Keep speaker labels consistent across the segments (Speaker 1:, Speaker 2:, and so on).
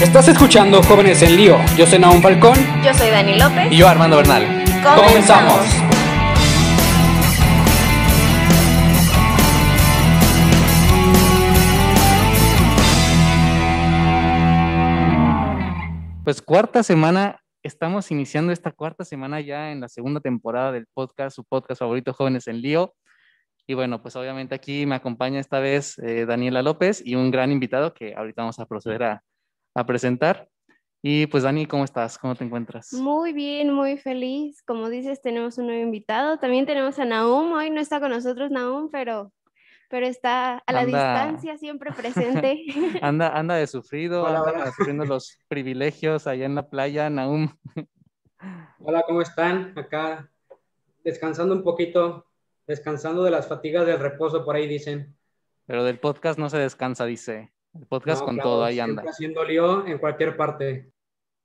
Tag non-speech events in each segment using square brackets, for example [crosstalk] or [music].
Speaker 1: Estás escuchando Jóvenes en Lío. Yo soy Naum Falcón.
Speaker 2: Yo soy Dani López.
Speaker 3: Y yo Armando Bernal.
Speaker 1: Comenzamos.
Speaker 3: Pues cuarta semana, estamos iniciando esta cuarta semana ya en la segunda temporada del podcast, su podcast favorito Jóvenes en Lío. Y bueno, pues obviamente aquí me acompaña esta vez eh, Daniela López y un gran invitado que ahorita vamos a proceder a, a presentar. Y pues Dani, ¿cómo estás? ¿Cómo te encuentras?
Speaker 2: Muy bien, muy feliz. Como dices, tenemos un nuevo invitado. También tenemos a Naum. Hoy no está con nosotros Naum, pero, pero está a la
Speaker 3: Anda.
Speaker 2: distancia, siempre presente. [laughs]
Speaker 3: Anda, anda de sufrido,
Speaker 1: Hola,
Speaker 3: anda
Speaker 1: hola.
Speaker 3: sufriendo los privilegios allá en la playa, Naum. [laughs]
Speaker 1: Hola, ¿cómo están? Acá descansando un poquito, descansando de las fatigas del reposo, por ahí dicen.
Speaker 3: Pero del podcast no se descansa, dice. El podcast
Speaker 1: No,
Speaker 3: con
Speaker 1: claro,
Speaker 3: todo, ahí anda.
Speaker 1: haciendo lío en cualquier parte.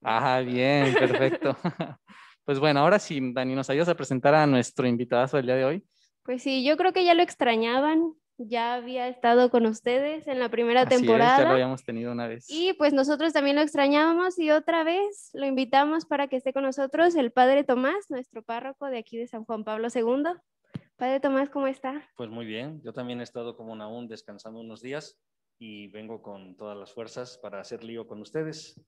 Speaker 3: Ajá, bien, perfecto. [laughs] Pues bueno, ahora sí, Dani, ¿nos ayudas a presentar a nuestro invitado del día de hoy?
Speaker 2: Pues sí, yo creo que ya lo extrañaban. Ya había estado con ustedes en la primera
Speaker 3: Así es, ya
Speaker 2: temporada.
Speaker 3: lo habíamos tenido una vez.
Speaker 2: Y pues nosotros también lo extrañábamos y otra vez lo invitamos para que esté con nosotros el Padre Tomás, nuestro párroco de aquí de San Juan Pablo II. Padre Tomás, ¿cómo está?
Speaker 4: Pues muy bien, yo también he estado como Naún descansando unos días y vengo con todas las fuerzas para hacer lío con ustedes.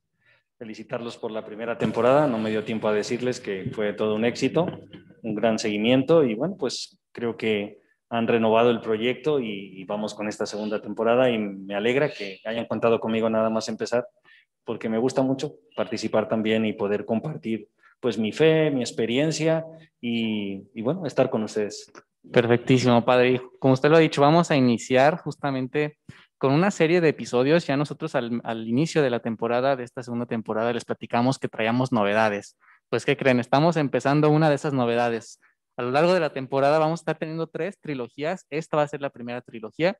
Speaker 4: Felicitarlos por la primera temporada, no me dio tiempo a decirles que fue todo un éxito, un gran seguimiento y bueno, pues creo que han renovado el proyecto y, y vamos con esta segunda temporada y me alegra que hayan contado conmigo nada más empezar porque me gusta mucho participar también y poder compartir pues mi fe, mi experiencia y, y bueno, estar con ustedes.
Speaker 3: Perfectísimo, padre. Como usted lo ha dicho, vamos a iniciar justamente con una serie de episodios. Ya nosotros al, inicio de la temporada, de esta segunda temporada, les platicamos que traíamos novedades. Pues, ¿qué creen? Estamos empezando una de esas novedades. A lo largo de la temporada vamos a estar teniendo tres trilogías. Esta va a ser la primera trilogía.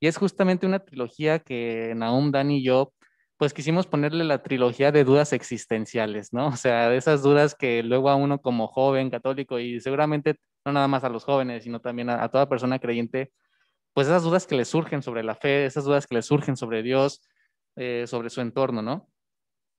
Speaker 3: Y es justamente una trilogía que Naum, Dani y yo, pues quisimos ponerle la trilogía de dudas existenciales, ¿no? O sea, de esas dudas que luego a uno como joven católico y seguramente no nada más a los jóvenes, sino también a toda persona creyente, pues esas dudas que le surgen sobre la fe, esas dudas que le surgen sobre Dios, eh, sobre su entorno, ¿no?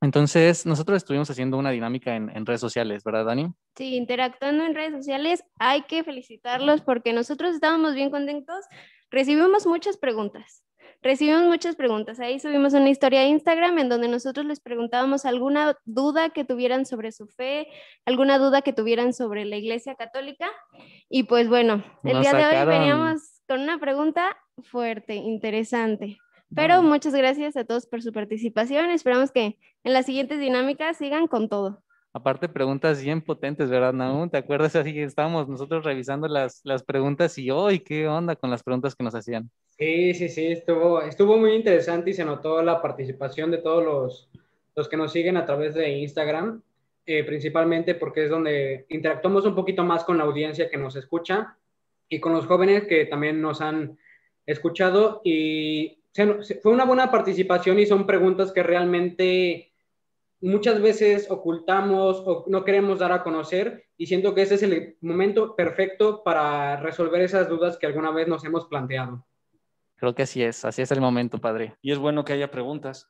Speaker 3: Entonces, nosotros estuvimos haciendo una dinámica en, en redes sociales, ¿verdad, Dani?
Speaker 2: Sí, interactuando en redes sociales, hay que felicitarlos porque nosotros estábamos bien contentos. Recibimos muchas preguntas. Recibimos muchas preguntas. Ahí subimos una historia a Instagram en donde nosotros les preguntábamos alguna duda que tuvieran sobre su fe, alguna duda que tuvieran sobre la Iglesia Católica. Y pues bueno, el
Speaker 3: Nos
Speaker 2: día de hoy veníamos con una pregunta fuerte, interesante. Pero muchas gracias a todos por su participación. Esperamos que en las siguientes dinámicas sigan con todo.
Speaker 3: Aparte, preguntas bien potentes, ¿verdad, Naum? ¿Te acuerdas? Así que estábamos nosotros revisando las, las preguntas y hoy, ¿qué onda con las preguntas que nos hacían?
Speaker 1: Sí, sí, sí, estuvo, estuvo muy interesante y se notó la participación de todos los, los que nos siguen a través de Instagram, eh, principalmente porque es donde interactuamos un poquito más con la audiencia que nos escucha y con los jóvenes que también nos han escuchado y se- fue una buena participación y son preguntas que realmente muchas veces ocultamos o no queremos dar a conocer y siento que ese es el momento perfecto para resolver esas dudas que alguna vez nos hemos planteado.
Speaker 3: Creo que así es, así es el momento, padre.
Speaker 4: Y es bueno que haya preguntas.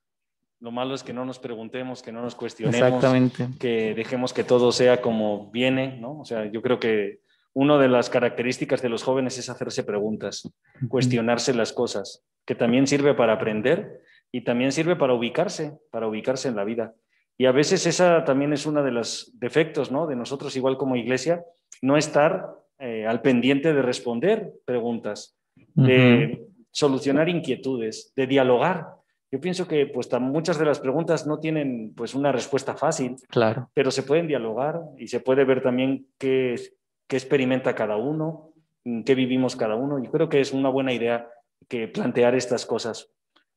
Speaker 4: Lo malo es que no nos preguntemos, que no nos cuestionemos,
Speaker 3: Exactamente.
Speaker 4: que dejemos que todo sea como viene, ¿no? O sea, yo creo que una de las características de los jóvenes es hacerse preguntas, cuestionarse las cosas, que también sirve para aprender y también sirve para ubicarse, para ubicarse en la vida. Y a veces esa también es uno de los defectos, ¿no? De nosotros, igual como iglesia, no estar eh, al pendiente de responder preguntas, de solucionar inquietudes, de dialogar. Yo pienso que pues muchas de las preguntas no tienen pues una respuesta fácil,
Speaker 3: Claro.
Speaker 4: pero se pueden dialogar y se puede ver también qué, qué experimenta cada uno, mm, qué vivimos cada uno. Yo creo que es una buena idea que plantear estas cosas,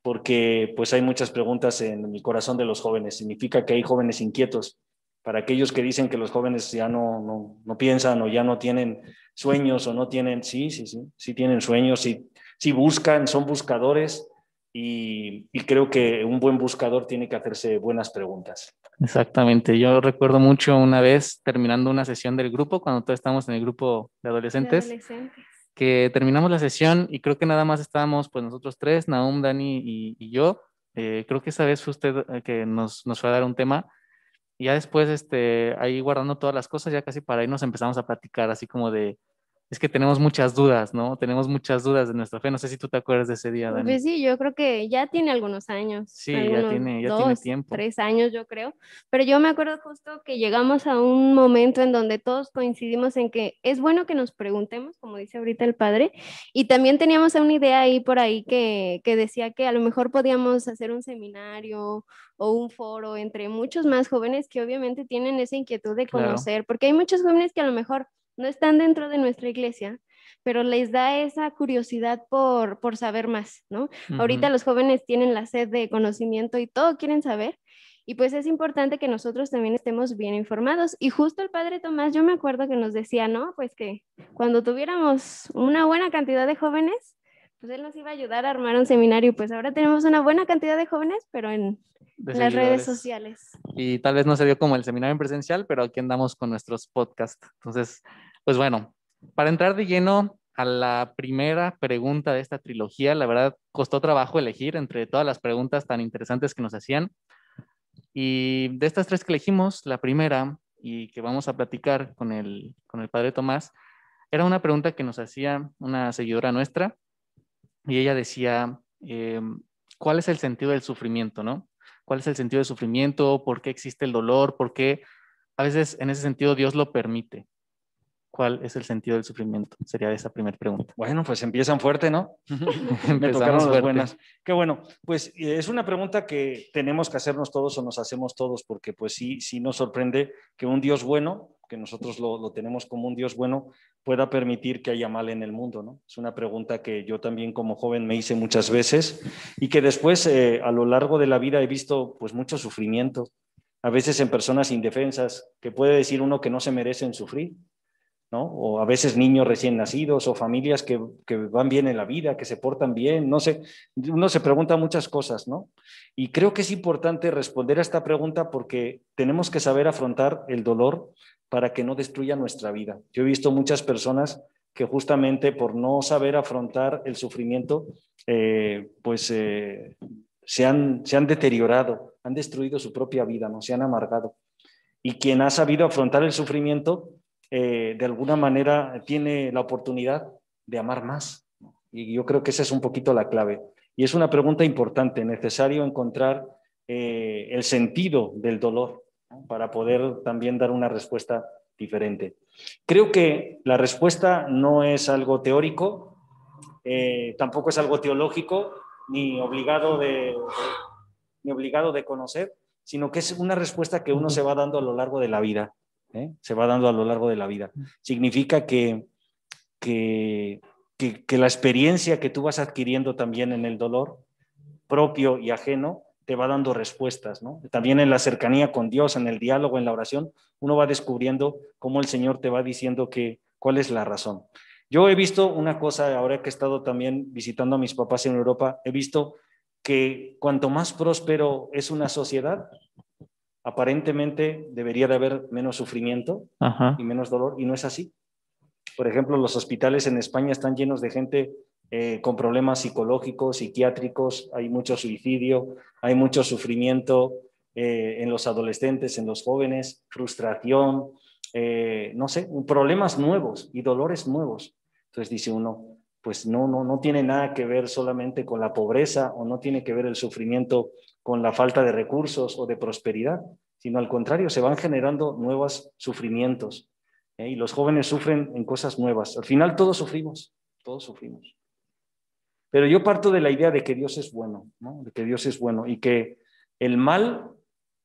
Speaker 4: porque pues hay muchas preguntas en el corazón de los jóvenes. Significa que hay jóvenes inquietos. Para aquellos que dicen que los jóvenes ya no, no, no piensan o ya no tienen sueños o no tienen, sí, sí, sí, sí tienen sueños, sí, sí buscan, son buscadores y, y creo que un buen buscador tiene que hacerse buenas preguntas.
Speaker 3: Exactamente. Yo recuerdo mucho una vez terminando una sesión del grupo, cuando todos estábamos en el grupo de
Speaker 2: de
Speaker 3: adolescentes,
Speaker 2: adolescentes.
Speaker 3: que terminamos la sesión y creo que nada más estábamos pues nosotros tres, Naum, Dani y, y yo, Eh, creo que esa vez fue usted eh, que nos, nos fue a dar un tema y ya después, este, ahí guardando todas las cosas, ya casi para irnos empezamos a platicar así como de, es que tenemos muchas dudas, ¿no? Tenemos muchas dudas de nuestra fe. No sé si tú te acuerdas de ese día, Dani.
Speaker 2: Pues sí, yo creo que ya tiene algunos años.
Speaker 3: Sí, ya
Speaker 2: algunos
Speaker 3: tiene- ya
Speaker 2: dos,
Speaker 3: tiene tiempo.
Speaker 2: Tres años, yo creo. Pero yo me acuerdo justo que llegamos a un momento en donde todos coincidimos en que es bueno que nos preguntemos, como dice ahorita el padre, y también teníamos una idea ahí por ahí que, que decía que a lo mejor podíamos hacer un seminario o un foro entre muchos más jóvenes que obviamente tienen esa inquietud de
Speaker 3: Claro.
Speaker 2: conocer, porque hay muchos jóvenes que a lo mejor no están dentro de nuestra iglesia, pero les da esa curiosidad por, por saber más, ¿no? Ahorita
Speaker 3: Ujú.
Speaker 2: los jóvenes tienen la sed de conocimiento y todo quieren saber. Y pues es importante que nosotros también estemos bien informados. Y justo el padre Tomás, yo me acuerdo que nos decía, ¿no? Pues que cuando tuviéramos una buena cantidad de jóvenes, pues él nos iba a ayudar a armar un seminario. Pues ahora tenemos una buena cantidad de jóvenes, pero en
Speaker 3: De
Speaker 2: las redes sociales.
Speaker 3: y tal vez no se dio como el seminario en presencial, pero aquí andamos con nuestros podcasts. Entonces, pues bueno, para entrar de lleno a la primera pregunta de esta trilogía, la verdad costó trabajo elegir entre todas las preguntas tan interesantes que nos hacían. Y de estas tres que elegimos, la primera y que vamos a platicar con el, con el padre Tomás, era una pregunta que nos hacía una seguidora nuestra y ella decía, em, ¿cuál es el sentido del sufrimiento, no? cuál es el sentido del sufrimiento, por qué existe el dolor, por qué a veces en ese sentido Dios lo permite. ¿Cuál es el sentido del sufrimiento? Sería esa primera pregunta.
Speaker 4: Bueno, pues empiezan fuerte, ¿no? [laughs] Me tocaron las buenas. Qué bueno. Pues eh, es una pregunta que tenemos que hacernos todos o nos hacemos todos, porque pues sí, sí nos sorprende que un Dios bueno, que nosotros lo, lo tenemos como un Dios bueno, pueda permitir que haya mal en el mundo, ¿no? Es una pregunta que yo también como joven me hice muchas veces y que después eh, a lo largo de la vida he visto pues mucho sufrimiento, a veces en personas indefensas, que puede decir uno que no se merecen sufrir. ¿No? O a veces niños recién nacidos o familias que, que, van bien en la vida, que se portan bien, no sé, uno se pregunta muchas cosas, ¿no? Y creo que es importante responder a esta pregunta porque tenemos que saber afrontar el dolor para que no destruya nuestra vida. Yo he visto muchas personas que justamente por no saber afrontar el sufrimiento, eh, pues eh, se, han, se han deteriorado, han destruido su propia vida, ¿no? Se han amargado. Y quien ha sabido afrontar el sufrimiento, eh, de alguna manera tiene la oportunidad de amar más. Y yo creo que esa es un poquito la clave. Y es una pregunta importante, necesario encontrar eh, el sentido del dolor ¿no? para poder también dar una respuesta diferente. Creo que la respuesta no es algo teórico, eh, tampoco es algo teológico, ni obligado de, ni obligado de conocer, sino que es una respuesta que uno se va dando a lo largo de la vida. ¿Eh? se va dando a lo largo de la vida. Significa que, que, que, que, la experiencia que tú vas adquiriendo también en el dolor propio y ajeno te va dando respuestas. ¿no? También en la cercanía con Dios, en el diálogo, en la oración, uno va descubriendo cómo el Señor te va diciendo que, cuál es la razón. Yo he visto una cosa, ahora que he estado también visitando a mis papás en Europa, he visto que cuanto más próspero es una sociedad, aparentemente debería de haber menos sufrimiento
Speaker 3: Ajá.
Speaker 4: y menos dolor, y no es así. Por ejemplo, los hospitales en España están llenos de gente eh, con problemas psicológicos, psiquiátricos, hay mucho suicidio, hay mucho sufrimiento eh, en los adolescentes, en los jóvenes, frustración, eh, no sé, problemas nuevos y dolores nuevos. Entonces dice uno, pues no, no, no tiene nada que ver solamente con la pobreza o no tiene que ver el sufrimiento con la falta de recursos o de prosperidad, sino al contrario, se van generando nuevos sufrimientos. ¿eh? Y los jóvenes sufren en cosas nuevas. Al final todos sufrimos, todos sufrimos. Pero yo parto de la idea de que Dios es bueno, ¿no? de que Dios es bueno y que el mal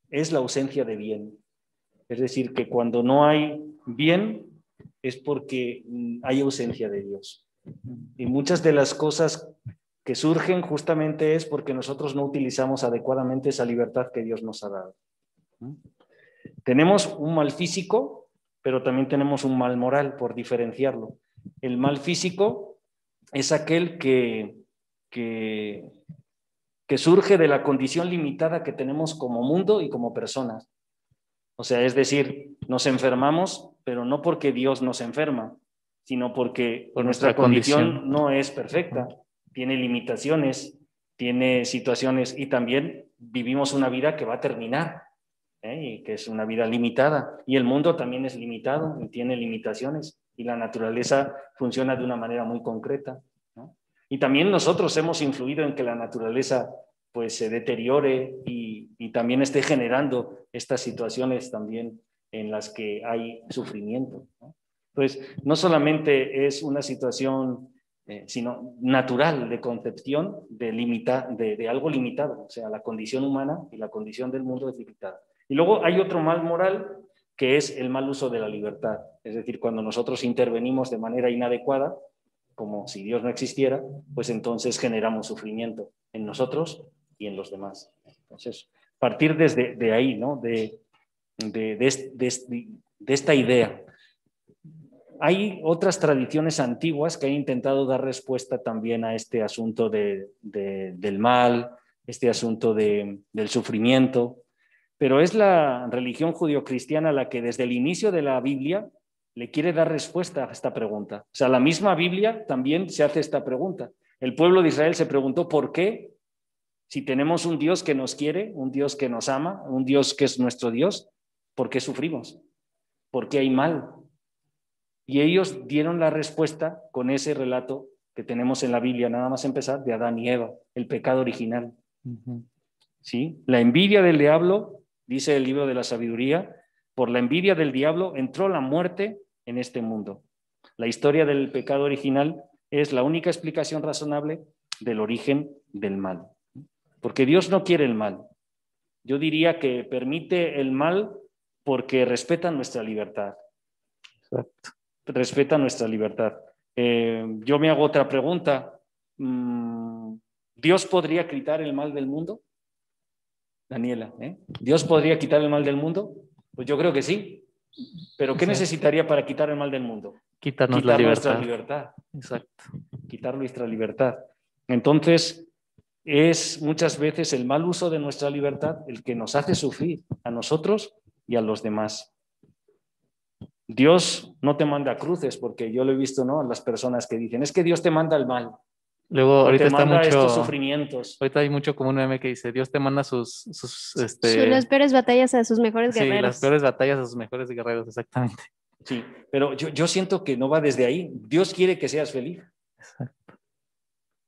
Speaker 4: es la ausencia de bien. Es decir, que cuando no hay bien es porque hay ausencia de Dios. Y muchas de las cosas que surgen justamente es porque nosotros no utilizamos adecuadamente esa libertad que Dios nos ha dado. Tenemos un mal físico, pero también tenemos un mal moral, por diferenciarlo. El mal físico es aquel que, que, que surge de la condición limitada que tenemos como mundo y como personas. O sea, es decir, nos enfermamos, pero no porque Dios nos enferma, sino porque
Speaker 3: Por
Speaker 4: nuestra,
Speaker 3: nuestra
Speaker 4: condición,
Speaker 3: condición.
Speaker 4: no es perfecta, tiene limitaciones, tiene situaciones y también vivimos una vida que va a terminar ¿eh? y que es una vida limitada. Y el mundo también es limitado y tiene limitaciones y la naturaleza funciona de una manera muy concreta. Y también nosotros hemos influido en que la naturaleza pues se deteriore y, también esté generando estas situaciones también en las que hay sufrimiento. Entonces, no solamente es una situación, eh, sino natural de concepción de, limita, de, de, algo limitado, o sea, la condición humana y la condición del mundo es limitada. Y luego hay otro mal moral que es el mal uso de la libertad, es decir, cuando nosotros intervenimos de manera inadecuada, como si Dios no existiera, pues entonces generamos sufrimiento en nosotros y en los demás. Entonces, partir desde de ahí, ¿no? De, de, de, de, esta idea. Hay otras tradiciones antiguas que han intentado dar respuesta también a este asunto del mal, este asunto del sufrimiento, pero es la religión judio-cristiana la que desde el inicio de la Biblia le quiere dar respuesta a esta pregunta. O sea, la misma Biblia también se hace esta pregunta. El pueblo de Israel se preguntó por qué, si tenemos un Dios que nos quiere, un Dios que nos ama, un Dios que es nuestro Dios, ¿Por qué sufrimos? ¿Por qué hay mal? Y ellos dieron la respuesta con ese relato que tenemos en la Biblia, nada más empezar, de Adán y Eva, el pecado original. ¿Sí? La envidia del diablo, dice el libro de la sabiduría, por la envidia del diablo entró la muerte en este mundo. La historia del pecado original es la única explicación razonable del origen del mal. Porque Dios no quiere el mal. Yo diría que permite el mal porque respetan nuestra libertad. Exacto. Respetan nuestra libertad. Eh, yo me hago otra pregunta. Mm, ¿Dios podría quitar el mal del mundo? Daniela, ¿eh? ¿Dios podría quitar el mal del mundo? Pues yo creo que sí. Pero ¿qué necesitaría para quitar el mal del mundo?
Speaker 3: Quitarnos Quitar la libertad.
Speaker 4: nuestra libertad. Exacto. Quitar nuestra libertad. Entonces, es muchas veces el mal uso de nuestra libertad el que nos hace sufrir a nosotros y a los demás. Dios no te manda cruces, porque yo lo he visto, ¿no? A las personas que dicen, es que Dios te manda el mal.
Speaker 3: Luego, ahorita
Speaker 4: te
Speaker 3: está
Speaker 4: manda
Speaker 3: mucho.
Speaker 4: estos sufrimientos.
Speaker 3: Ahorita hay mucho como un meme que dice: Dios te manda sus. sus este...
Speaker 2: Son las peores batallas a sus mejores
Speaker 3: sí,
Speaker 2: guerreros.
Speaker 3: las peores batallas a sus mejores guerreros, exactamente.
Speaker 4: Sí, pero yo, yo siento que no va desde ahí. Dios quiere que seas feliz.
Speaker 3: Exacto.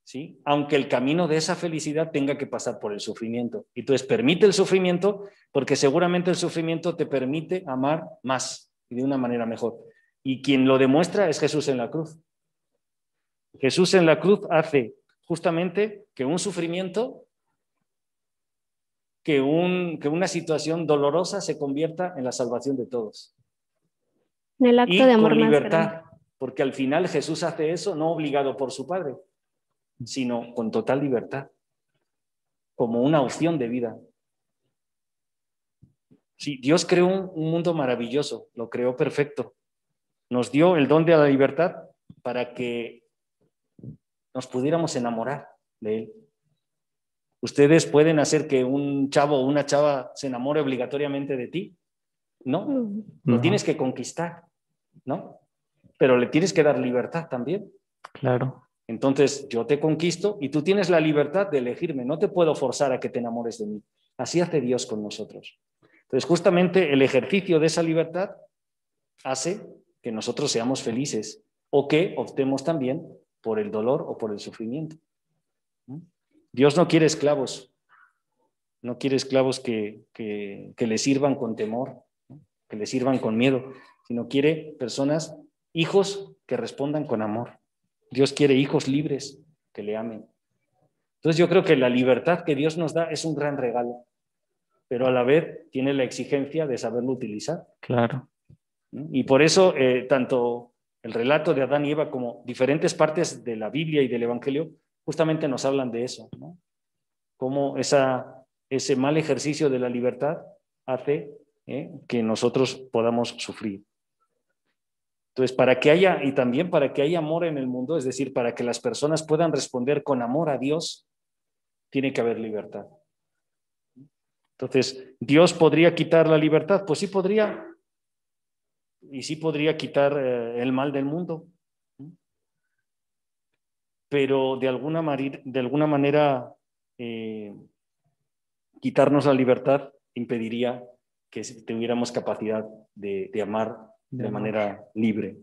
Speaker 4: ¿Sí? Aunque el camino de esa felicidad tenga que pasar por el sufrimiento. Y entonces permite el sufrimiento porque seguramente el sufrimiento te permite amar más y de una manera mejor. Y quien lo demuestra es Jesús en la cruz. Jesús en la cruz hace justamente que un sufrimiento, que, un, que una situación dolorosa se convierta en la salvación de todos.
Speaker 2: En el acto
Speaker 4: y
Speaker 2: de amor
Speaker 4: con libertad,
Speaker 2: grande.
Speaker 4: porque al final Jesús hace eso no obligado por su Padre, sino con total libertad, como una opción de vida. Sí, Dios creó un, un mundo maravilloso, lo creó perfecto. Nos dio el don de la libertad para que nos pudiéramos enamorar de Él. ¿Ustedes pueden hacer que un chavo o una chava se enamore obligatoriamente de ti? No, lo
Speaker 3: No.
Speaker 4: tienes que conquistar, ¿no? Pero le tienes que dar libertad también.
Speaker 3: Claro.
Speaker 4: Entonces yo te conquisto y tú tienes la libertad de elegirme. No te puedo forzar a que te enamores de mí. Así hace Dios con nosotros. Entonces justamente el ejercicio de esa libertad hace que nosotros seamos felices o que optemos también por el dolor o por el sufrimiento. Dios no quiere esclavos, no quiere esclavos que, que, que le sirvan con temor, que le sirvan con miedo, sino quiere personas, hijos que respondan con amor. Dios quiere hijos libres que le amen. Entonces yo creo que la libertad que Dios nos da es un gran regalo, pero a la vez tiene la exigencia de saberlo utilizar.
Speaker 3: Claro.
Speaker 4: Y por eso eh, tanto el relato de Adán y Eva como diferentes partes de la Biblia y del Evangelio justamente nos hablan de eso, ¿no? Cómo esa, ese mal ejercicio de la libertad hace ¿eh? que nosotros podamos sufrir. Entonces, para que haya, y también para que haya amor en el mundo, es decir, para que las personas puedan responder con amor a Dios, tiene que haber libertad. Entonces, ¿Dios podría quitar la libertad? Pues sí podría. Y sí podría quitar eh, el mal del mundo. Pero de alguna, de alguna manera eh, quitarnos la libertad impediría que tuviéramos capacidad de, amar de, manera libre.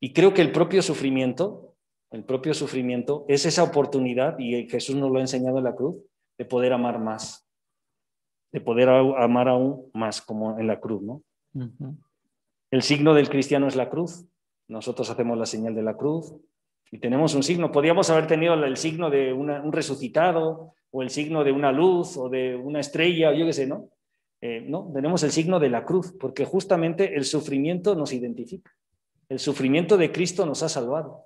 Speaker 4: Y creo que el propio sufrimiento, el propio sufrimiento es esa oportunidad, y Jesús nos lo ha enseñado en la cruz, de poder amar más, de poder amar aún más, como en la cruz, ¿no? El signo del cristiano es la cruz. Nosotros hacemos la señal de la cruz y tenemos un signo. Podríamos haber tenido el signo de un resucitado o el signo de una luz o de una estrella o yo qué sé, ¿no? Eh, no, tenemos el signo de la cruz porque justamente el sufrimiento nos identifica. El sufrimiento de Cristo nos ha salvado.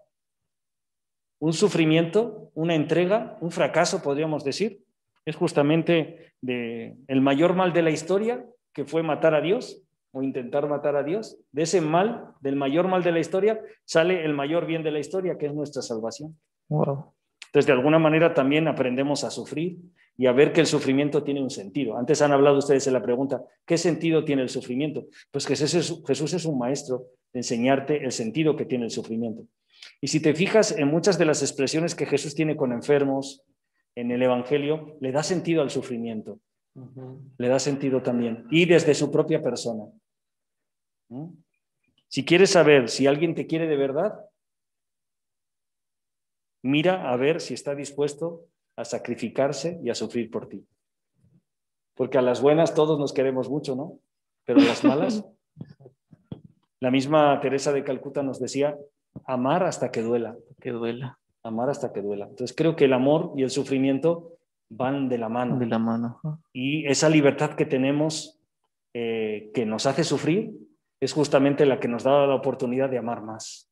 Speaker 4: Un sufrimiento, una entrega, un fracaso, podríamos decir, es justamente de, el mayor mal de la historia, que fue matar a Dios, o intentar matar a Dios, de ese mal, del mayor mal de la historia, sale el mayor bien de la historia, que es nuestra salvación. Entonces, de alguna manera también aprendemos a sufrir y a ver que el sufrimiento tiene un sentido. Antes han hablado ustedes en la pregunta, ¿qué sentido tiene el sufrimiento? Pues que Jesús es un maestro de enseñarte el sentido que tiene el sufrimiento. Y si te fijas en muchas de las expresiones que Jesús tiene con enfermos en el Evangelio, le da sentido al sufrimiento. Le da sentido también. Y desde su propia persona. Si quieres saber si alguien te quiere de verdad, mira a ver si está dispuesto a sacrificarse y a sufrir por ti. Porque a las buenas todos nos queremos mucho, ¿no? Pero a las malas. [laughs] La misma Teresa de Calcuta nos decía, amar hasta que duela.
Speaker 3: Que duela.
Speaker 4: Amar hasta que duela. Entonces creo que el amor y el sufrimiento van de la mano.
Speaker 3: De la mano.
Speaker 4: Y esa libertad que tenemos eh, que nos hace sufrir es justamente la que nos da la oportunidad de amar más.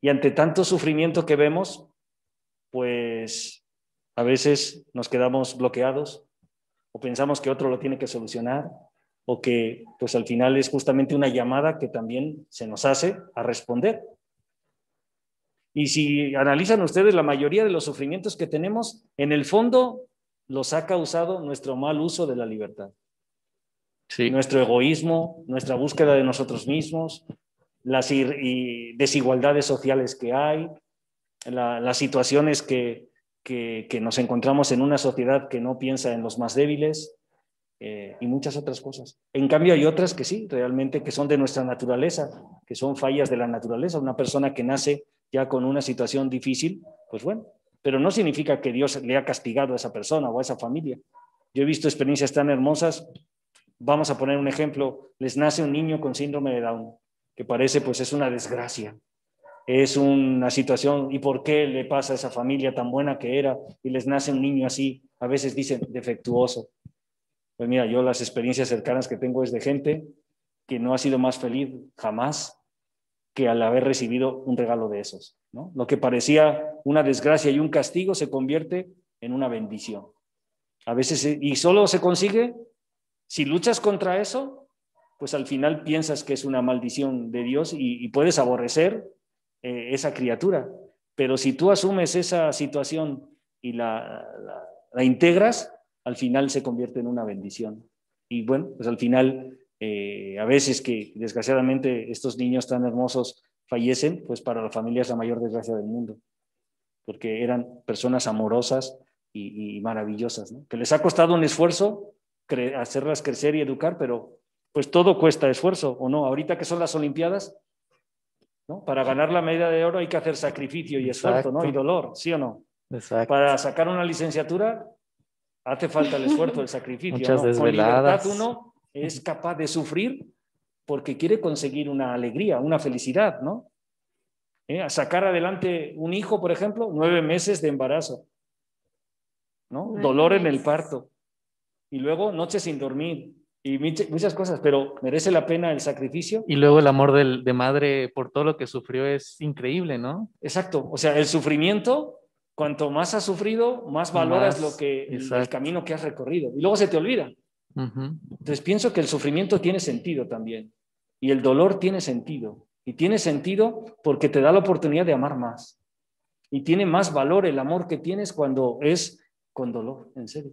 Speaker 4: Y ante tanto sufrimiento que vemos, pues a veces nos quedamos bloqueados o pensamos que otro lo tiene que solucionar o que pues al final es justamente una llamada que también se nos hace a responder. Y si analizan ustedes la mayoría de los sufrimientos que tenemos, en el fondo los ha causado nuestro mal uso de la libertad. Nuestro egoísmo, nuestra búsqueda de nosotros mismos, las desigualdades sociales que hay, las situaciones que, nos encontramos en una sociedad que no piensa en los más débiles eh, y muchas otras cosas. En cambio hay otras que sí, realmente que son de nuestra naturaleza, que son fallas de la naturaleza. Una persona que nace ya con una situación difícil, pues bueno, pero no significa que Dios le ha castigado a esa persona o a esa familia. Yo he visto experiencias tan hermosas. Vamos a poner un ejemplo, les nace un niño con síndrome de Down, que parece pues es una desgracia. Es una situación, ¿y por qué le pasa a esa familia tan buena que era y les nace un niño así? A veces dicen defectuoso. Pues mira, yo las experiencias cercanas que tengo es de gente que no ha sido más feliz jamás que al haber recibido un regalo de esos. Lo que parecía una desgracia y un castigo se convierte en una bendición. A veces, y solo se consigue si luchas contra eso, pues al final piensas que es una maldición de Dios y, puedes aborrecer eh, esa criatura. Pero si tú asumes esa situación y la, la integras, al final se convierte en una bendición. Y bueno, pues al final eh, a veces que desgraciadamente estos niños tan hermosos fallecen, pues para la familia es la mayor desgracia del mundo, porque eran personas amorosas y, maravillosas, que les ha costado un esfuerzo hacerlas crecer y educar, pero pues todo cuesta esfuerzo, ¿o no? Ahorita que son las Olimpiadas, ¿no? Para ganar la medalla de oro hay que hacer sacrificio y esfuerzo, ¿no? Y dolor, ¿sí o no? Para sacar una licenciatura hace falta el esfuerzo, el sacrificio.
Speaker 3: Muchas desveladas.
Speaker 4: uno es capaz de sufrir porque quiere conseguir una alegría, una felicidad, ¿no? ¿Eh? A sacar adelante un hijo, por ejemplo, nueve meses de embarazo, ¿no? Dolor en el parto. Y luego noches sin dormir y muchas cosas, pero merece la pena el sacrificio.
Speaker 3: Y luego el amor de madre por todo lo que sufrió es increíble, ¿no?
Speaker 4: Exacto. O sea, el sufrimiento, cuanto más has sufrido, más valoras lo que, el camino que has recorrido. Y luego se te olvida. Entonces pienso que el sufrimiento tiene sentido también y el dolor tiene sentido. Y tiene sentido porque te da la oportunidad de amar más. Y tiene más valor el amor que tienes cuando es con dolor, en serio,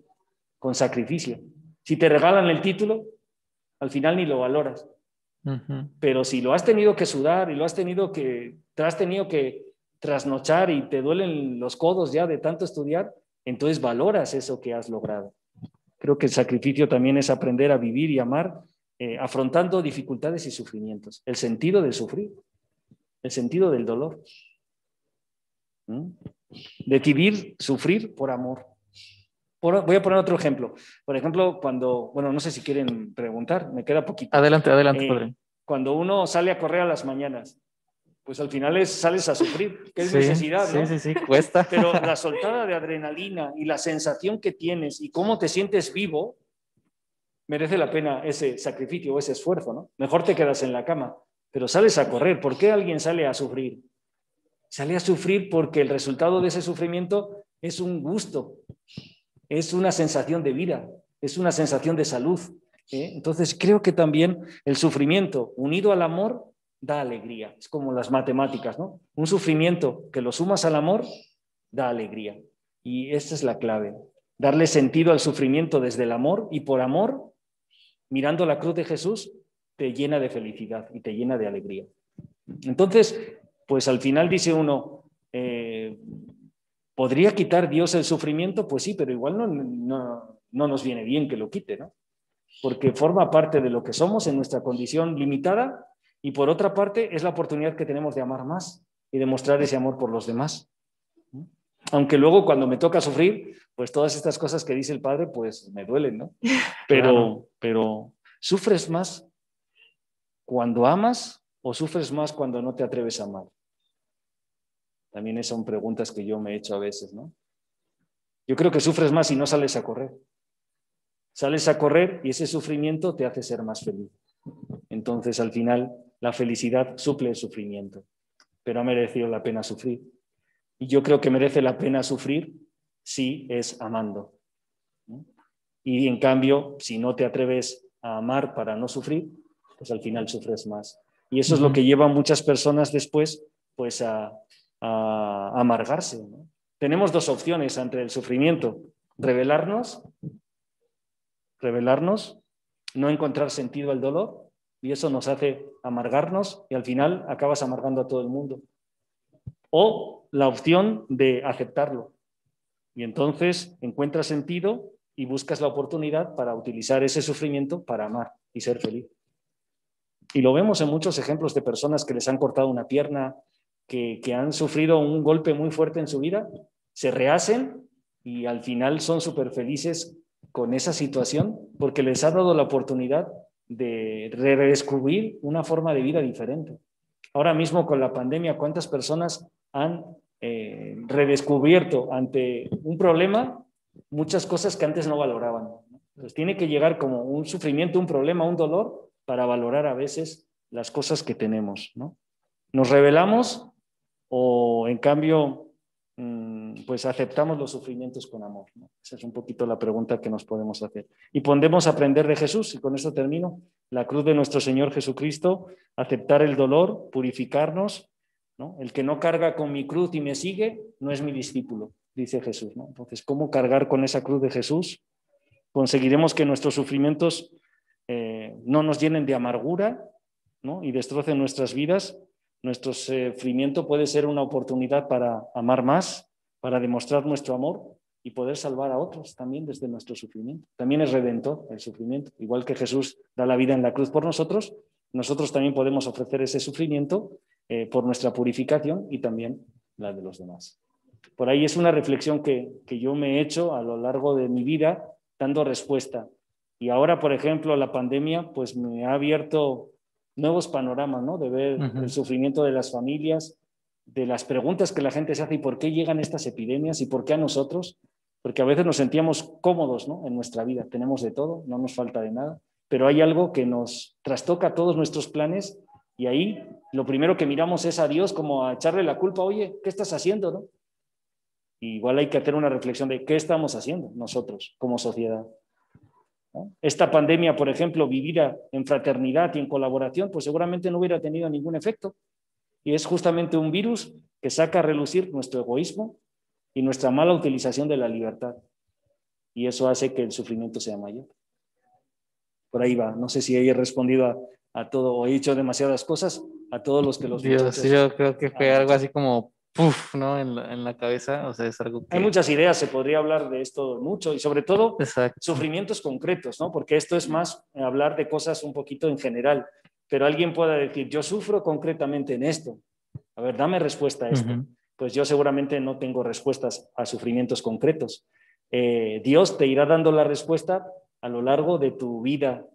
Speaker 4: con sacrificio. Si te regalan el título, al final ni lo valoras. Pero si lo has tenido que sudar y lo has tenido que, te has tenido que, trasnochar y te duelen los codos ya de tanto estudiar, entonces valoras eso que has logrado. Creo que el sacrificio también es aprender a vivir y amar eh, afrontando dificultades y sufrimientos. El sentido de sufrir, el sentido del dolor. ¿Mm? Decidir sufrir por amor. voy a poner otro ejemplo. Por ejemplo, cuando, bueno, no sé si quieren preguntar, me queda poquito.
Speaker 3: Adelante, adelante,
Speaker 4: eh, Cuando uno sale a correr a las mañanas, pues al final es, sales a sufrir, que es necesidad, ¿no?
Speaker 3: Sí, sí, sí, [laughs] cuesta.
Speaker 4: Pero la soltada de adrenalina y la sensación que tienes y cómo te sientes vivo, merece la pena ese sacrificio o ese esfuerzo, ¿no? Mejor te quedas en la cama, pero sales a correr. ¿Por qué alguien sale a sufrir? Sale a sufrir porque el resultado de ese sufrimiento es un gusto, es una sensación de vida, es una sensación de salud. ¿eh? Entonces creo que también el sufrimiento unido al amor da alegría. Es como las matemáticas, ¿no? Un sufrimiento que lo sumas al amor da alegría. Y esta es la clave. Darle sentido al sufrimiento desde el amor y por amor, mirando la cruz de Jesús, te llena de felicidad y te llena de alegría. Entonces, pues al final dice uno, eh, ¿podría quitar Dios el sufrimiento? Pues sí, pero igual no, no, no nos viene bien que lo quite, ¿no? Porque forma parte de lo que somos en nuestra condición limitada y por otra parte, es la oportunidad que tenemos de amar más y de mostrar ese amor por los demás. Aunque luego cuando me toca sufrir, pues todas estas cosas que dice el Padre, pues me duelen, ¿no? [laughs] Pero, pero ¿sufres más cuando amas o sufres más cuando no te atreves a amar? También son preguntas que yo me he hecho a veces, ¿no? Yo creo que sufres más si no sales a correr. Sales a correr y ese sufrimiento te hace ser más feliz. Entonces, al final, la felicidad suple el sufrimiento, pero ha merecido la pena sufrir. Y yo creo que merece la pena sufrir si es amando. Y en cambio, si no te atreves a amar para no sufrir, pues al final sufres más. Y eso es lo que lleva a muchas personas después pues a, amargarse. Tenemos dos opciones ante el sufrimiento. Revelarnos, revelarnos, no encontrar sentido al dolor y eso nos hace amargarnos y al final acabas amargando a todo el mundo. O la opción de aceptarlo. Y entonces encuentras sentido y buscas la oportunidad para utilizar ese sufrimiento para amar y ser feliz. Y lo vemos en muchos ejemplos de personas que les han cortado una pierna, que, que han sufrido un golpe muy fuerte en su vida, se rehacen y al final son súper felices con esa situación porque les ha dado la oportunidad de redescubrir una forma de vida diferente. Ahora mismo con la pandemia, ¿cuántas personas han eh, redescubierto ante un problema muchas cosas que antes no valoraban? Entonces tiene que llegar como un sufrimiento, un problema, un dolor para valorar a veces las cosas que tenemos. ¿no? ¿Nos revelamos o en cambio pues aceptamos los sufrimientos con amor. Esa es un poquito la pregunta que nos podemos hacer. Y podemos aprender de Jesús, y con esto termino, la cruz de nuestro Señor Jesucristo, aceptar el dolor, purificarnos. El que no carga con mi cruz y me sigue, no es mi discípulo, dice Jesús. Entonces, ¿cómo cargar con esa cruz de Jesús? Conseguiremos que nuestros sufrimientos eh, no nos llenen de amargura y destrocen nuestras vidas, nuestro sufrimiento puede ser una oportunidad para amar más, para demostrar nuestro amor y poder salvar a otros también desde nuestro sufrimiento. También es redentor el sufrimiento. Igual que Jesús da la vida en la cruz por nosotros, nosotros también podemos ofrecer ese sufrimiento eh, por nuestra purificación y también la de los demás. Por ahí es una reflexión que, que yo me he hecho a lo largo de mi vida dando respuesta. Y ahora, por ejemplo, la pandemia pues me ha abierto nuevos panoramas, ¿no? De ver el sufrimiento de las familias, de las preguntas que la gente se hace y por qué llegan estas epidemias y por qué a nosotros, porque a veces nos sentíamos cómodos, ¿no? En nuestra vida, tenemos de todo, no nos falta de nada, pero hay algo que nos trastoca todos nuestros planes y ahí lo primero que miramos es a Dios como a echarle la culpa, oye, ¿qué estás haciendo, no? igual hay que hacer una reflexión de qué estamos haciendo nosotros como sociedad. Esta pandemia, por ejemplo, vivida en fraternidad y en colaboración, pues seguramente no hubiera tenido ningún efecto. Y es justamente un virus que saca a relucir nuestro egoísmo y nuestra mala utilización de la libertad. Y eso hace que el sufrimiento sea mayor. Por ahí va. No sé si he respondido a, todo o he dicho demasiadas cosas a todos los que los...
Speaker 3: Dios, yo creo que fue algo así como puff, ¿no? En la, en la cabeza, o sea, es algo que...
Speaker 4: Hay muchas ideas, se podría hablar de esto mucho y sobre todo
Speaker 3: Exacto.
Speaker 4: sufrimientos concretos, ¿no? Porque esto es más hablar de cosas un poquito en general, pero alguien pueda decir, yo sufro concretamente en esto. A ver, dame respuesta a esto. Pues yo seguramente no tengo respuestas a sufrimientos concretos. Eh, Dios te irá dando la respuesta a lo largo de tu vida,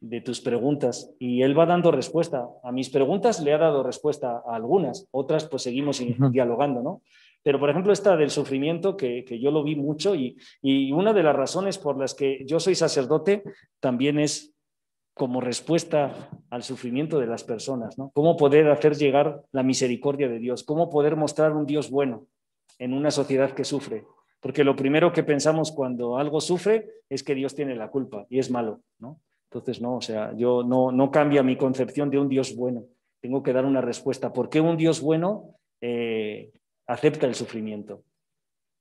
Speaker 4: de tus preguntas, y Él va dando respuesta. A mis preguntas le ha dado respuesta a algunas, otras pues seguimos dialogando, ¿no? Pero, por ejemplo, esta del sufrimiento, que, que yo lo vi mucho, y, y una de las razones por las que yo soy sacerdote también es como respuesta al sufrimiento de las personas, ¿no? Cómo poder hacer llegar la misericordia de Dios, cómo poder mostrar un Dios bueno en una sociedad que sufre. Porque lo primero que pensamos cuando algo sufre es que Dios tiene la culpa y es malo, ¿no? Entonces, no, o sea, yo no, no cambia mi concepción de un Dios bueno. Tengo que dar una respuesta. ¿Por qué un Dios bueno eh, acepta el sufrimiento?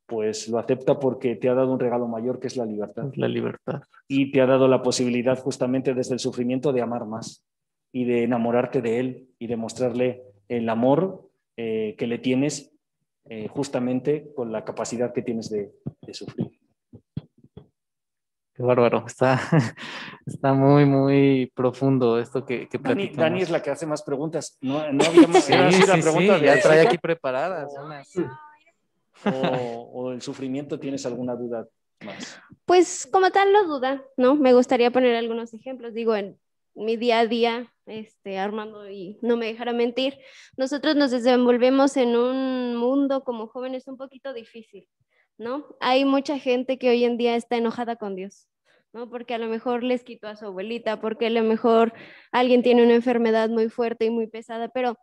Speaker 4: Pues lo acepta porque te ha dado un regalo mayor que es la libertad
Speaker 3: La libertad.
Speaker 4: y te ha dado la posibilidad justamente desde el sufrimiento de amar más y de enamorarte de él y de mostrarle el amor eh, que le tienes eh, justamente con la capacidad que tienes de, de sufrir.
Speaker 3: Qué bárbaro. Está, [laughs] está muy, muy profundo esto que, que
Speaker 4: Dani, es la que hace más preguntas. No, no [laughs] había más.
Speaker 3: Sí,
Speaker 4: así la
Speaker 3: sí,
Speaker 4: pregunta
Speaker 3: sí, ya trae aquí preparadas unas.
Speaker 4: o, o el sufrimiento tienes alguna duda más.
Speaker 2: Pues como tal no duda, ¿no? Me gustaría poner algunos ejemplos. Digo, en mi día a día, este, Armando, y no me dejará mentir, nosotros nos desenvolvemos en un mundo como jóvenes un poquito difícil, ¿no? Hay mucha gente que hoy en día está enojada con Dios, ¿no? Porque a lo mejor les quitó a su abuelita, porque a lo mejor alguien tiene una enfermedad muy fuerte y muy pesada, pero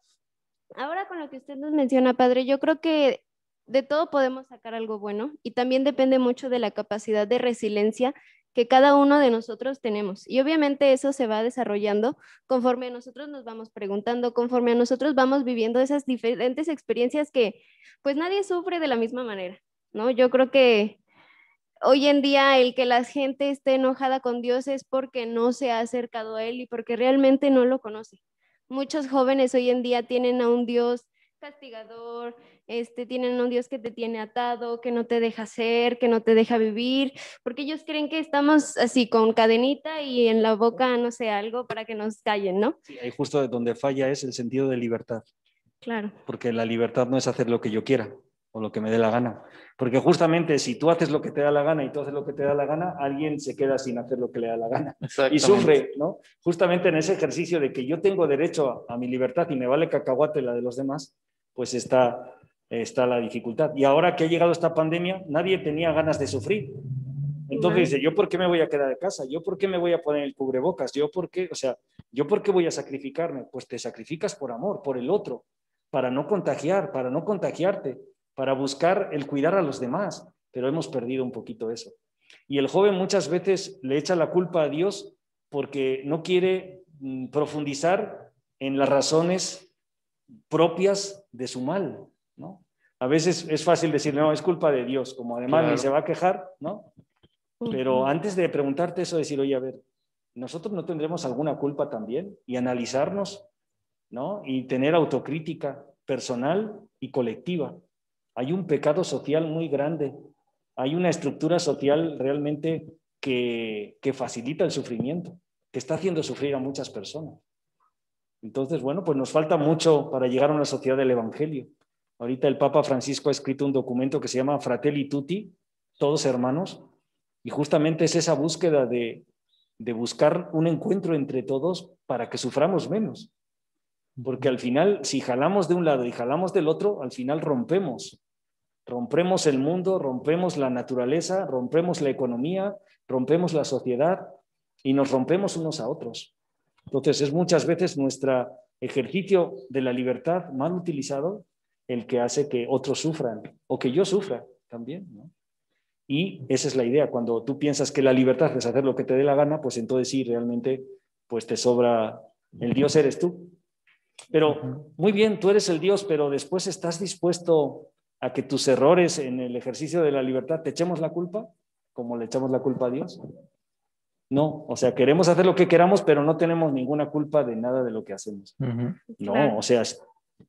Speaker 2: ahora con lo que usted nos menciona, padre, yo creo que de todo podemos sacar algo bueno y también depende mucho de la capacidad de resiliencia que cada uno de nosotros tenemos. Y obviamente eso se va desarrollando conforme nosotros nos vamos preguntando, conforme a nosotros vamos viviendo esas diferentes experiencias que pues nadie sufre de la misma manera, ¿no? Yo creo que hoy en día el que la gente esté enojada con Dios es porque no se ha acercado a Él y porque realmente no lo conoce. Muchos jóvenes hoy en día tienen a un Dios castigador, este, tienen un Dios que te tiene atado, que no te deja ser, que no te deja vivir, porque ellos creen que estamos así con cadenita y en la boca, no sé, algo para que nos callen, ¿no?
Speaker 4: Sí, ahí justo donde falla es el sentido de libertad.
Speaker 2: Claro.
Speaker 4: porque la libertad no es hacer lo que yo quiera o lo que me dé la gana. Porque justamente si tú haces lo que te da la gana y tú haces lo que te da la gana, alguien se queda sin hacer lo que le da la gana y sufre, ¿no? Justamente en ese ejercicio de que yo tengo derecho a, a mi libertad y me vale cacahuate la de los demás, pues está, está la dificultad. Y ahora que ha llegado esta pandemia, nadie tenía ganas de sufrir. Entonces dice, ¿yo por qué me voy a quedar de casa? ¿Yo por qué me voy a poner el cubrebocas? ¿Yo por qué? O sea, ¿yo por qué voy a sacrificarme? Pues te sacrificas por amor, por el otro, para no contagiar, para no contagiarte, para buscar el cuidar a los demás. Pero hemos perdido un poquito eso. Y el joven muchas veces le echa la culpa a Dios porque no quiere mm, profundizar en las razones propias de su mal, ¿no? A veces es fácil decir, no, es culpa de Dios, como además
Speaker 3: Claro.
Speaker 4: ni se va a quejar, ¿no? Pero antes de preguntarte eso, decir, oye, a ver, nosotros no tendremos alguna culpa también y analizarnos, ¿no? Y tener autocrítica personal y colectiva. Hay un pecado social muy grande, hay una estructura social realmente que, que facilita el sufrimiento, que está haciendo sufrir a muchas personas. Entonces, bueno, pues nos falta mucho para llegar a una sociedad del Evangelio. Ahorita el Papa Francisco ha escrito un documento que se llama Fratelli Tutti, todos hermanos, y justamente es esa búsqueda de, de buscar un encuentro entre todos para que suframos menos. Porque al final, si jalamos de un lado y jalamos del otro, al final rompemos. Rompemos el mundo, rompemos la naturaleza, rompemos la economía, rompemos la sociedad y nos rompemos unos a otros. Entonces es muchas veces nuestro ejercicio de la libertad mal utilizado el que hace que otros sufran o que yo sufra también. ¿no? Y esa es la idea. Cuando tú piensas que la libertad es hacer lo que te dé la gana, pues entonces sí, realmente, pues te sobra el Dios eres tú. Pero muy bien, tú eres el Dios, pero después estás dispuesto a que tus errores en el ejercicio de la libertad te echemos la culpa, como le echamos la culpa a Dios. No, o sea, queremos hacer lo que queramos, pero no tenemos ninguna culpa de nada de lo que hacemos.
Speaker 3: Ujú.
Speaker 4: No,
Speaker 2: Claro.
Speaker 4: o sea,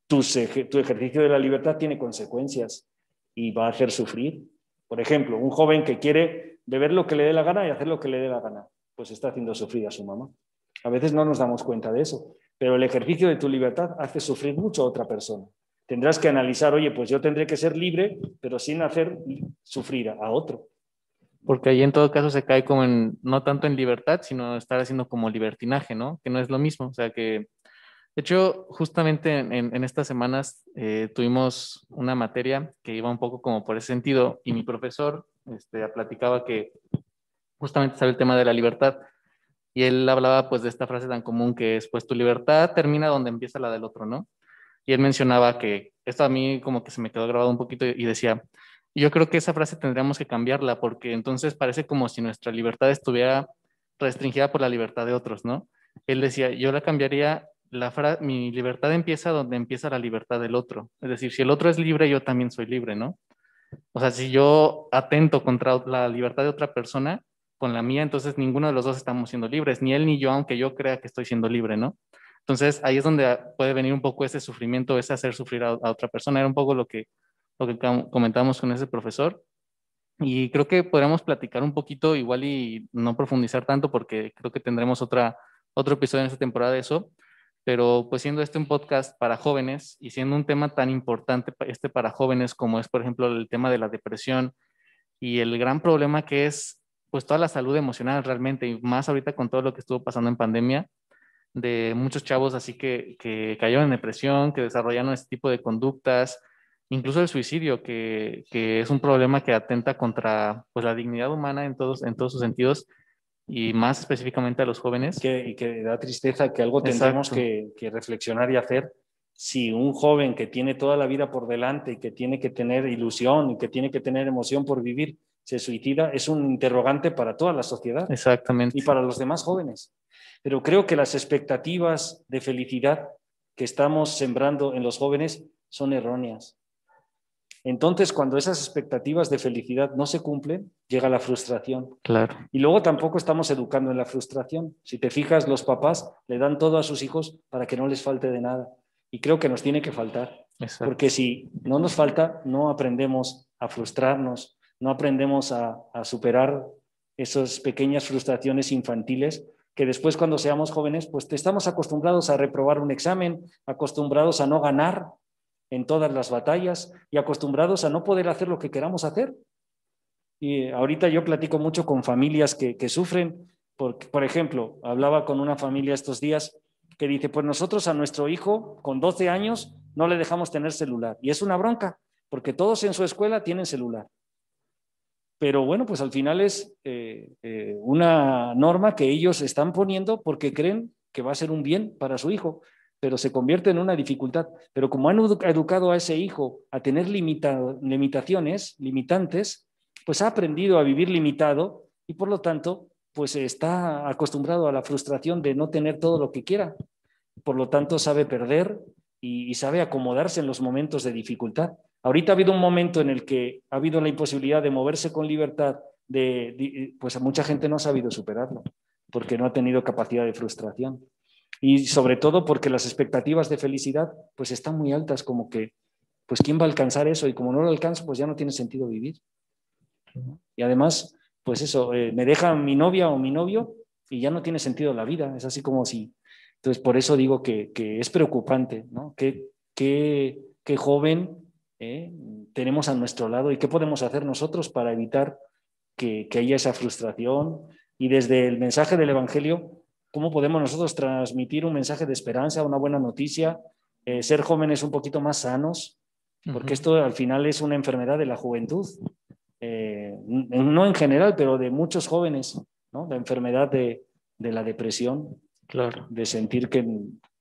Speaker 4: tu, tu ejercicio de la libertad tiene consecuencias y va a hacer sufrir. Por ejemplo, un joven que quiere beber lo que le dé la gana y hacer lo que le dé la gana, pues está haciendo sufrir a su mamá. A veces no nos damos cuenta de eso, pero el ejercicio de tu libertad hace sufrir mucho a otra persona. Tendrás que analizar, oye, pues yo tendré que ser libre, pero sin hacer sufrir a otro.
Speaker 3: Porque ahí en todo caso se cae como en, no tanto en libertad, sino estar haciendo como libertinaje, ¿no? Que no es lo mismo. O sea que, de hecho, justamente en, estas semanas eh, tuvimos una materia que iba un poco como por ese sentido y mi profesor este, platicaba que justamente sabe el tema de la libertad y él hablaba pues de esta frase tan común que es pues tu libertad termina donde empieza la del otro, ¿no? Y él mencionaba que esto a mí como que se me quedó grabado un poquito y decía, yo creo que esa frase tendríamos que cambiarla porque entonces parece como si nuestra libertad estuviera restringida por la libertad de otros, ¿no? Él decía, yo la cambiaría, la mi libertad empieza donde empieza la libertad del otro. Es decir, si el otro es libre, yo también soy libre, ¿no? O sea, si yo atento contra la libertad de otra persona con la mía, entonces ninguno de los dos estamos siendo libres, ni él ni yo, aunque yo crea que estoy siendo libre, ¿no? Entonces ahí es donde puede venir un poco ese sufrimiento, ese hacer sufrir a, otra persona. Era un poco lo que lo que comentamos con ese profesor. Y creo que podríamos platicar un poquito igual y no profundizar tanto porque creo que tendremos otra, otro episodio en esta temporada de eso. Pero pues siendo este un podcast para jóvenes y siendo un tema tan importante este para jóvenes como es por ejemplo el tema de la depresión y el gran problema que es pues toda la salud emocional realmente y más ahorita con todo lo que estuvo pasando en pandemia de muchos chavos así que, que cayeron en depresión, que desarrollaron este tipo de conductas, incluso el suicidio, que, que, es un problema que atenta contra pues, la dignidad humana en todos, en todos sus sentidos y más específicamente a los jóvenes.
Speaker 4: Que, y que da tristeza que algo tendremos que, que, reflexionar y hacer. Si un joven que tiene toda la vida por delante y que tiene que tener ilusión y que tiene que tener emoción por vivir, se suicida, es un interrogante para toda la sociedad.
Speaker 3: Exactamente.
Speaker 4: Y para los demás jóvenes. Pero creo que las expectativas de felicidad que estamos sembrando en los jóvenes son erróneas. Entonces, cuando esas expectativas de felicidad no se cumplen, llega la frustración.
Speaker 3: Claro.
Speaker 4: Y luego tampoco estamos educando en la frustración. Si te fijas, los papás le dan todo a sus hijos para que no les falte de nada. Y creo que nos tiene que faltar. Porque si no nos falta, no aprendemos a frustrarnos, no aprendemos a, a superar esas pequeñas frustraciones infantiles que después cuando seamos jóvenes, pues estamos acostumbrados a reprobar un examen, acostumbrados a no ganar, en todas las batallas y acostumbrados a no poder hacer lo que queramos hacer. Y ahorita yo platico mucho con familias que, sufren, porque, por ejemplo, hablaba con una familia estos días que dice, pues nosotros a nuestro hijo con 12 años no le dejamos tener celular. Y es una bronca, porque todos en su escuela tienen celular. Pero bueno, pues al final es eh, eh, una norma que ellos están poniendo porque creen que va a ser un bien para su hijo pero se convierte en una dificultad. Pero como han educado a ese hijo a tener limitaciones, limitantes, pues ha aprendido a vivir limitado y por lo tanto, pues está acostumbrado a la frustración de no tener todo lo que quiera. Por lo tanto, sabe perder y, sabe acomodarse en los momentos de dificultad. Ahorita ha habido un momento en el que ha habido la imposibilidad de moverse con libertad, de, pues a mucha gente no ha sabido superarlo, porque no ha tenido capacidad de frustración. Y sobre todo porque las expectativas de felicidad pues están muy altas, como que, pues ¿quién va a alcanzar eso? Y como no lo alcanzo, pues ya no tiene sentido vivir. Y además, pues eso, eh, me deja mi novia o mi novio y ya no tiene sentido la vida. Es así como si... Entonces, por eso digo que, es preocupante, ¿no? ¿Qué, qué, qué joven eh, tenemos a nuestro lado y qué podemos hacer nosotros para evitar que, que haya esa frustración? Y desde el mensaje del Evangelio, cómo podemos nosotros transmitir un mensaje de esperanza, una buena noticia, eh, ser jóvenes un poquito más sanos, porque esto al final es una enfermedad de la juventud, eh, no en general, pero de muchos jóvenes, ¿no? la enfermedad de, la depresión,
Speaker 3: claro.
Speaker 4: de sentir que,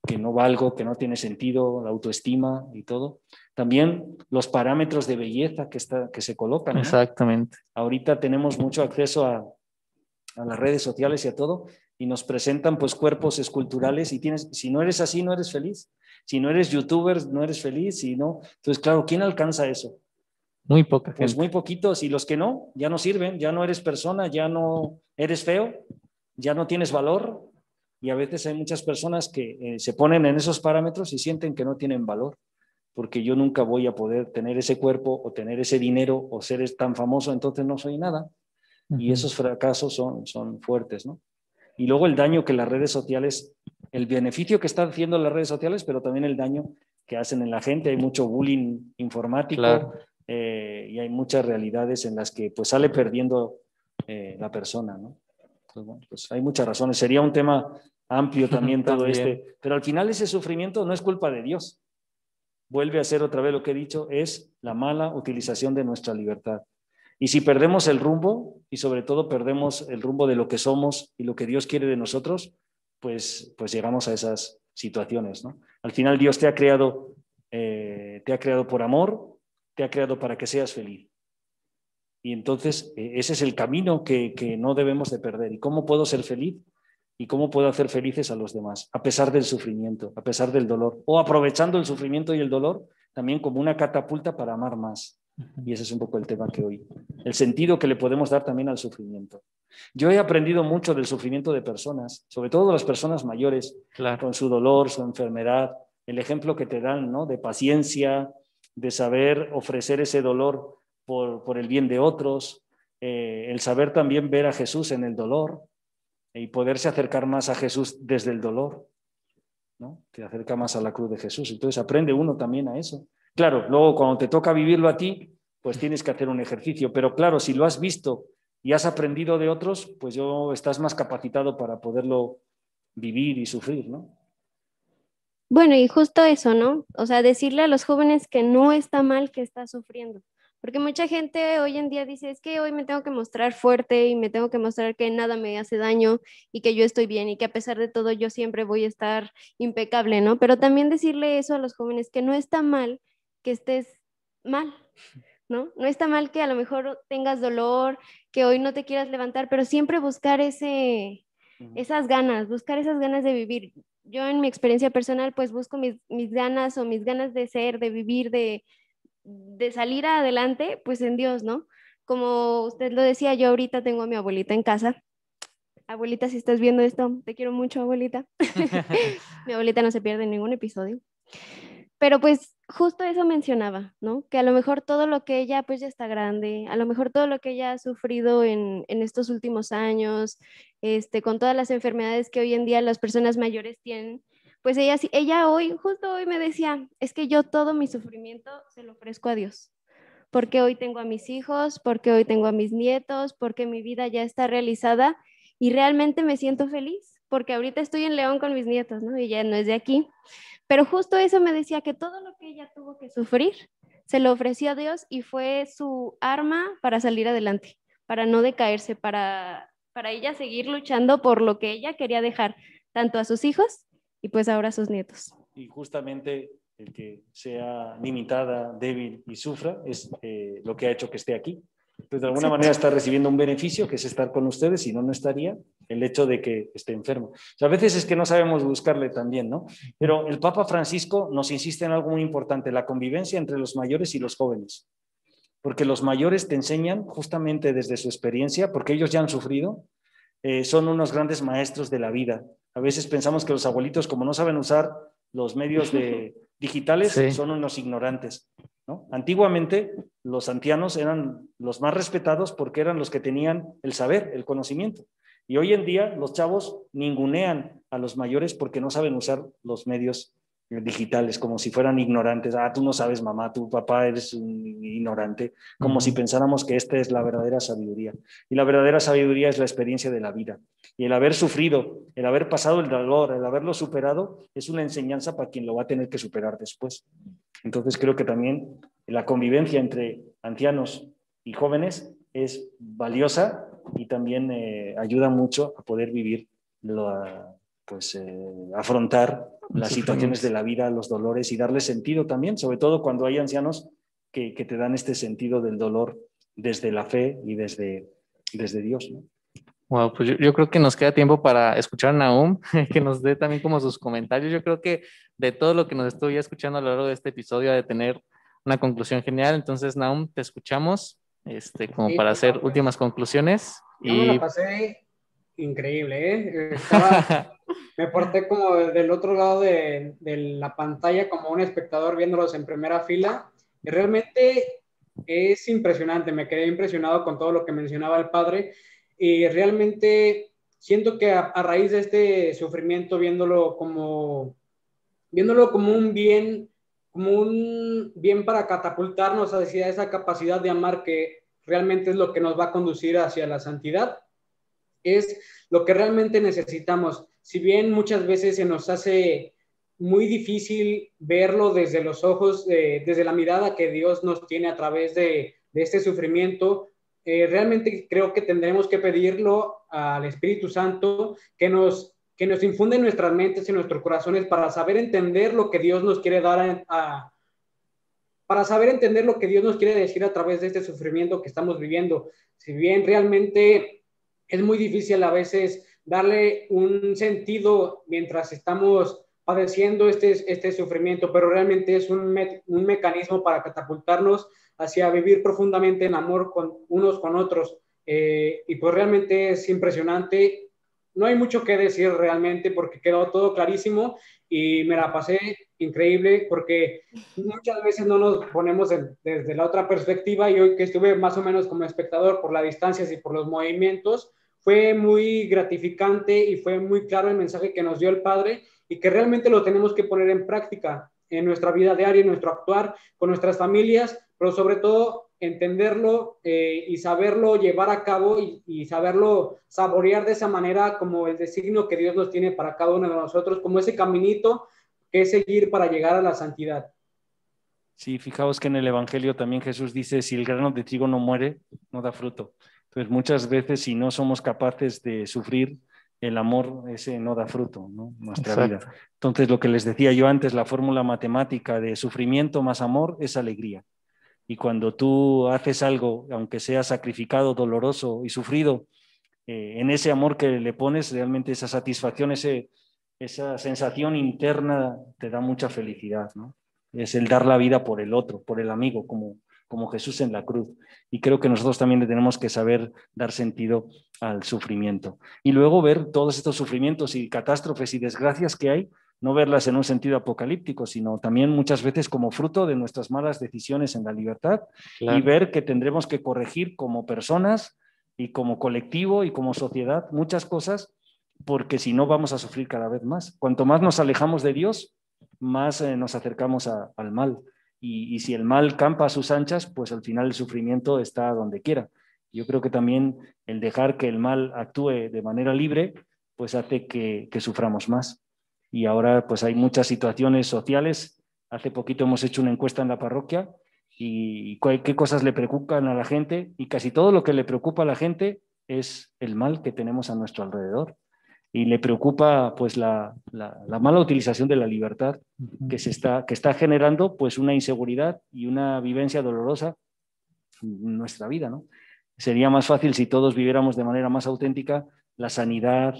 Speaker 4: que no valgo, que no tiene sentido, la autoestima y todo. También los parámetros de belleza que, está, que se colocan.
Speaker 3: Exactamente.
Speaker 4: Ahorita tenemos mucho acceso a, a las redes sociales y a todo, y nos presentan pues cuerpos esculturales y tienes, si no eres así, no eres feliz. Si no eres youtuber, no eres feliz. y no, entonces, claro, ¿quién alcanza eso?
Speaker 3: Muy poca
Speaker 4: Pues muy poquitos. Y los que no, ya no sirven, ya no eres persona, ya no eres feo, ya no tienes valor. Y a veces hay muchas personas que eh, se ponen en esos parámetros y sienten que no tienen valor, porque yo nunca voy a poder tener ese cuerpo o tener ese dinero o ser tan famoso, entonces no soy nada. Y esos fracasos son, son fuertes, ¿no? Y luego el daño que las redes sociales, el beneficio que están haciendo las redes sociales, pero también el daño que hacen en la gente. Hay mucho bullying informático eh, y hay muchas realidades en las que pues sale perdiendo eh, la persona, ¿no? Pues, bueno, pues hay muchas razones. Sería un tema amplio también [laughs] todo este, pero al final ese sufrimiento no es culpa de Dios. Vuelve a ser otra vez lo que he dicho, es la mala utilización de nuestra libertad. Y si perdemos el rumbo, y sobre todo perdemos el rumbo de lo que somos y lo que Dios quiere de nosotros, pues, pues llegamos a esas situaciones. ¿no? Al final Dios te ha creado, eh, te ha creado por amor, te ha creado para que seas feliz. Y entonces eh, ese es el camino que, que, no debemos de perder. ¿Y cómo puedo ser feliz? ¿Y cómo puedo hacer felices a los demás? A pesar del sufrimiento, a pesar del dolor. O aprovechando el sufrimiento y el dolor también como una catapulta para amar más. Y ese es un poco el tema que hoy. El sentido que le podemos dar también al sufrimiento. Yo he aprendido mucho del sufrimiento de personas, sobre todo de las personas mayores, con su dolor, su enfermedad, el ejemplo que te dan, ¿no? De paciencia, de saber ofrecer ese dolor por, el bien de otros, eh, el saber también ver a Jesús en el dolor y poderse acercar más a Jesús desde el dolor, ¿no? Te acerca más a la cruz de Jesús. Entonces aprende uno también a eso. Claro, luego cuando te toca vivirlo a ti, pues tienes que hacer un ejercicio, pero claro, si lo has visto y has aprendido de otros, pues yo estás más capacitado para poderlo vivir y sufrir, ¿no?
Speaker 2: Bueno, y justo eso, ¿no? O sea, decirle a los jóvenes que no está mal que está sufriendo. Porque mucha gente hoy en día dice, es que hoy me tengo que mostrar fuerte y me tengo que mostrar que nada me hace daño y que yo estoy bien y que a pesar de todo yo siempre voy a estar impecable, ¿no? Pero también decirle eso a los jóvenes, que no está mal que estés mal, ¿no? No está mal que a lo mejor tengas dolor, que hoy no te quieras levantar, pero siempre buscar ese, esas ganas, buscar esas ganas de vivir. Yo en mi experiencia personal, pues busco mis, mis ganas o mis ganas de ser, de vivir, de, de salir adelante, pues en Dios, ¿no? Como usted lo decía, yo ahorita tengo a mi abuelita en casa. Abuelita, si estás viendo esto, te quiero mucho, abuelita. [laughs] [laughs] mi abuelita no se pierde en ningún episodio. Pero pues justo eso mencionaba, ¿no? Que a lo mejor todo lo que ella pues ya está grande, a lo mejor todo lo que ella ha sufrido en, en estos últimos años, este, con todas las enfermedades que hoy en día las personas mayores tienen, pues ella, ella hoy, justo hoy me decía, es que yo todo mi sufrimiento se lo ofrezco a Dios, porque hoy tengo a mis hijos, porque hoy tengo a mis nietos, porque mi vida ya está realizada y realmente me siento feliz, porque ahorita estoy en León con mis nietos, ¿no? Y ya no es de aquí. Pero justo eso me decía que todo lo que ella tuvo que sufrir se lo ofreció a Dios y fue su arma para salir adelante, para no decaerse, para, para ella seguir luchando por lo que ella quería dejar, tanto a sus hijos y pues ahora sus nietos.
Speaker 4: Y justamente el que sea limitada, débil y sufra es eh, lo que ha hecho que esté aquí. Pues de alguna manera está recibiendo un beneficio que es estar con ustedes, si no, no estaría el hecho de que esté enfermo. a veces es que no sabemos buscarle también, ¿no? Pero el Papa Francisco nos insiste en algo muy importante, la convivencia entre los mayores y los jóvenes. Porque los mayores te enseñan justamente desde su experiencia, porque ellos ya han sufrido, eh, son unos grandes maestros de la vida. A veces pensamos que los abuelitos, como no saben usar los medios de, [laughs] digitales, son unos ignorantes. Antiguamente los ancianos eran los más respetados porque eran los que tenían el saber, el conocimiento. Y hoy en día los chavos ningunean a los mayores porque no saben usar los medios digitales, como si fueran ignorantes. Ah, tú no sabes, mamá, tu papá eres un ignorante, como si pensáramos que esta es la verdadera sabiduría. Y la verdadera sabiduría es la experiencia de la vida. Y el haber sufrido, el haber pasado el dolor, el haberlo superado, es una enseñanza para quien lo va a tener que superar después. Entonces creo que también la convivencia entre ancianos y jóvenes es valiosa y también eh, ayuda mucho a poder vivir, pues eh, afrontar las situaciones de la vida, los dolores y darle sentido también, sobre todo cuando hay ancianos que, te dan este sentido del dolor desde la fe y desde, desde Dios. ¿no?
Speaker 3: Wow, pues yo, creo que nos queda tiempo para escuchar a Naum, [laughs] que nos dé también como sus comentarios. Yo creo que de todo lo que nos estoy escuchando a lo largo de este episodio, de tener una conclusión genial. Entonces, Naum, te escuchamos este, como para hacer últimas conclusiones.
Speaker 1: y... me la pasé increíble, ¿eh? Estaba [laughs] me porté como del otro lado de, de la pantalla, como un espectador viéndolos en primera fila. Y realmente es impresionante, me quedé impresionado con todo lo que mencionaba el padre y realmente siento que a, raíz de este sufrimiento, viéndolo como, viéndolo como un bien, como un bien para catapultarnos hacia esa capacidad de amar que realmente es lo que nos va a conducir hacia la santidad, es lo que realmente necesitamos. Si bien muchas veces se nos hace muy difícil verlo desde los ojos, desde la mirada que Dios nos tiene a través de, de este sufrimiento, eh, realmente creo que tendremos que pedirlo al Espíritu Santo que nos, que nos infunde en nuestras mentes y nuestros corazones para saber entender lo que Dios nos quiere dar a, para saber entender lo que Dios nos quiere decir a través de este sufrimiento que estamos viviendo. Si bien realmente es muy difícil a veces darle un sentido mientras estamos padeciendo este, este sufrimiento, pero realmente es un, un mecanismo para catapultarnos hacia vivir profundamente en amor con unos con otros. Eh, y pues realmente es impresionante. No hay mucho que decir realmente porque quedó todo clarísimo y me la pasé increíble porque muchas veces no nos ponemos desde la otra perspectiva y hoy que estuve más o menos como espectador por las distancias y por los movimientos, fue muy gratificante y fue muy claro el mensaje que nos dio el Padre y que realmente lo tenemos que poner en práctica en nuestra vida diaria, en nuestro actuar con nuestras familias, pero sobre todo entenderlo eh, y saberlo llevar a cabo y, saberlo saborear de esa manera como el designio que Dios nos tiene para cada uno de nosotros, como ese caminito que es seguir para llegar a la santidad.
Speaker 4: Sí, fijaos que en el Evangelio también Jesús dice, si el grano de trigo no muere, no da fruto. Entonces muchas veces si no somos capaces de sufrir, el amor ese no da fruto, ¿no? Nuestra vida. Entonces lo que les decía yo antes, la fórmula matemática de sufrimiento más amor es alegría. Y cuando tú haces algo, aunque sea sacrificado, doloroso y sufrido, eh, en ese amor que le pones, realmente esa satisfacción, ese, esa sensación interna te da mucha felicidad. ¿no? Es el dar la vida por el otro, por el amigo, como, como Jesús en la cruz. Y creo que nosotros también le tenemos que saber dar sentido al sufrimiento. Y luego ver todos estos sufrimientos y catástrofes y desgracias que hay no verlas en un sentido apocalíptico, sino también muchas veces como fruto de nuestras malas decisiones en la libertad y ver que tendremos que corregir como personas y como colectivo y como sociedad muchas cosas, porque si no vamos a sufrir cada vez más. Cuanto más nos alejamos de Dios, más eh, nos acercamos al mal. Y, si el mal campa a sus anchas, pues al final el sufrimiento está donde quiera. Yo creo que también el dejar que el mal actúe de manera libre, pues hace que, que suframos más y ahora pues hay muchas situaciones sociales. Hace poquito hemos hecho una encuesta en la parroquia y qué cosas le preocupan a la gente y casi todo lo que le preocupa a la gente es el mal que tenemos a nuestro alrededor y le preocupa pues la, mala utilización de la libertad que se está que está generando pues una inseguridad y una vivencia dolorosa en nuestra vida ¿no? sería más fácil si todos viviéramos de manera más auténtica la sanidad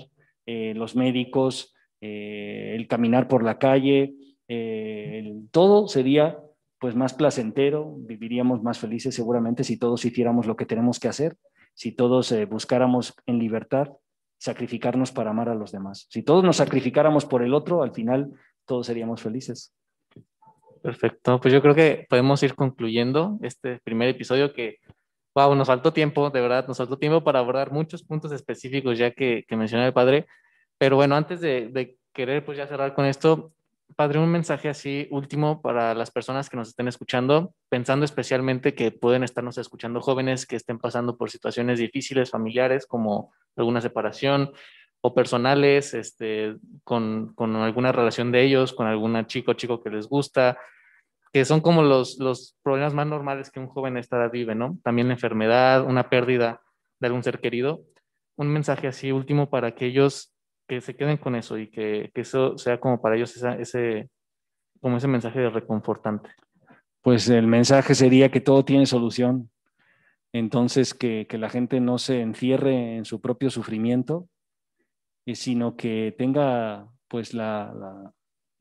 Speaker 4: eh, los médicos eh, el caminar por la calle, eh, todo sería pues más placentero, viviríamos más felices seguramente si todos hiciéramos lo que tenemos que hacer, si todos buscáramos en libertad sacrificarnos para amar a los demás. Si todos nos sacrificáramos por el otro, al final todos seríamos felices.
Speaker 3: Perfecto, pues yo creo que podemos ir concluyendo este primer episodio que, wow, nos faltó tiempo, de verdad, nos faltó tiempo para abordar muchos puntos específicos ya que, que mencionó el padre. Pero bueno, antes de, querer pues ya cerrar con esto, Padre, un mensaje así último para las personas que nos estén escuchando, pensando especialmente que pueden estarnos escuchando jóvenes que estén pasando por situaciones difíciles, familiares, como alguna separación o personales, este, con, con alguna relación de ellos, con algún chico chico que les gusta, que son como los, los problemas más normales que un joven a esta vive, ¿no? También la enfermedad, una pérdida de algún ser querido. Un mensaje así último para que ellos que se queden con eso y que, eso sea como para ellos ese, como ese mensaje de reconfortante.
Speaker 4: Pues el mensaje sería que todo tiene solución. Entonces, que, la gente no se encierre en su propio sufrimiento, sino que tenga pues la,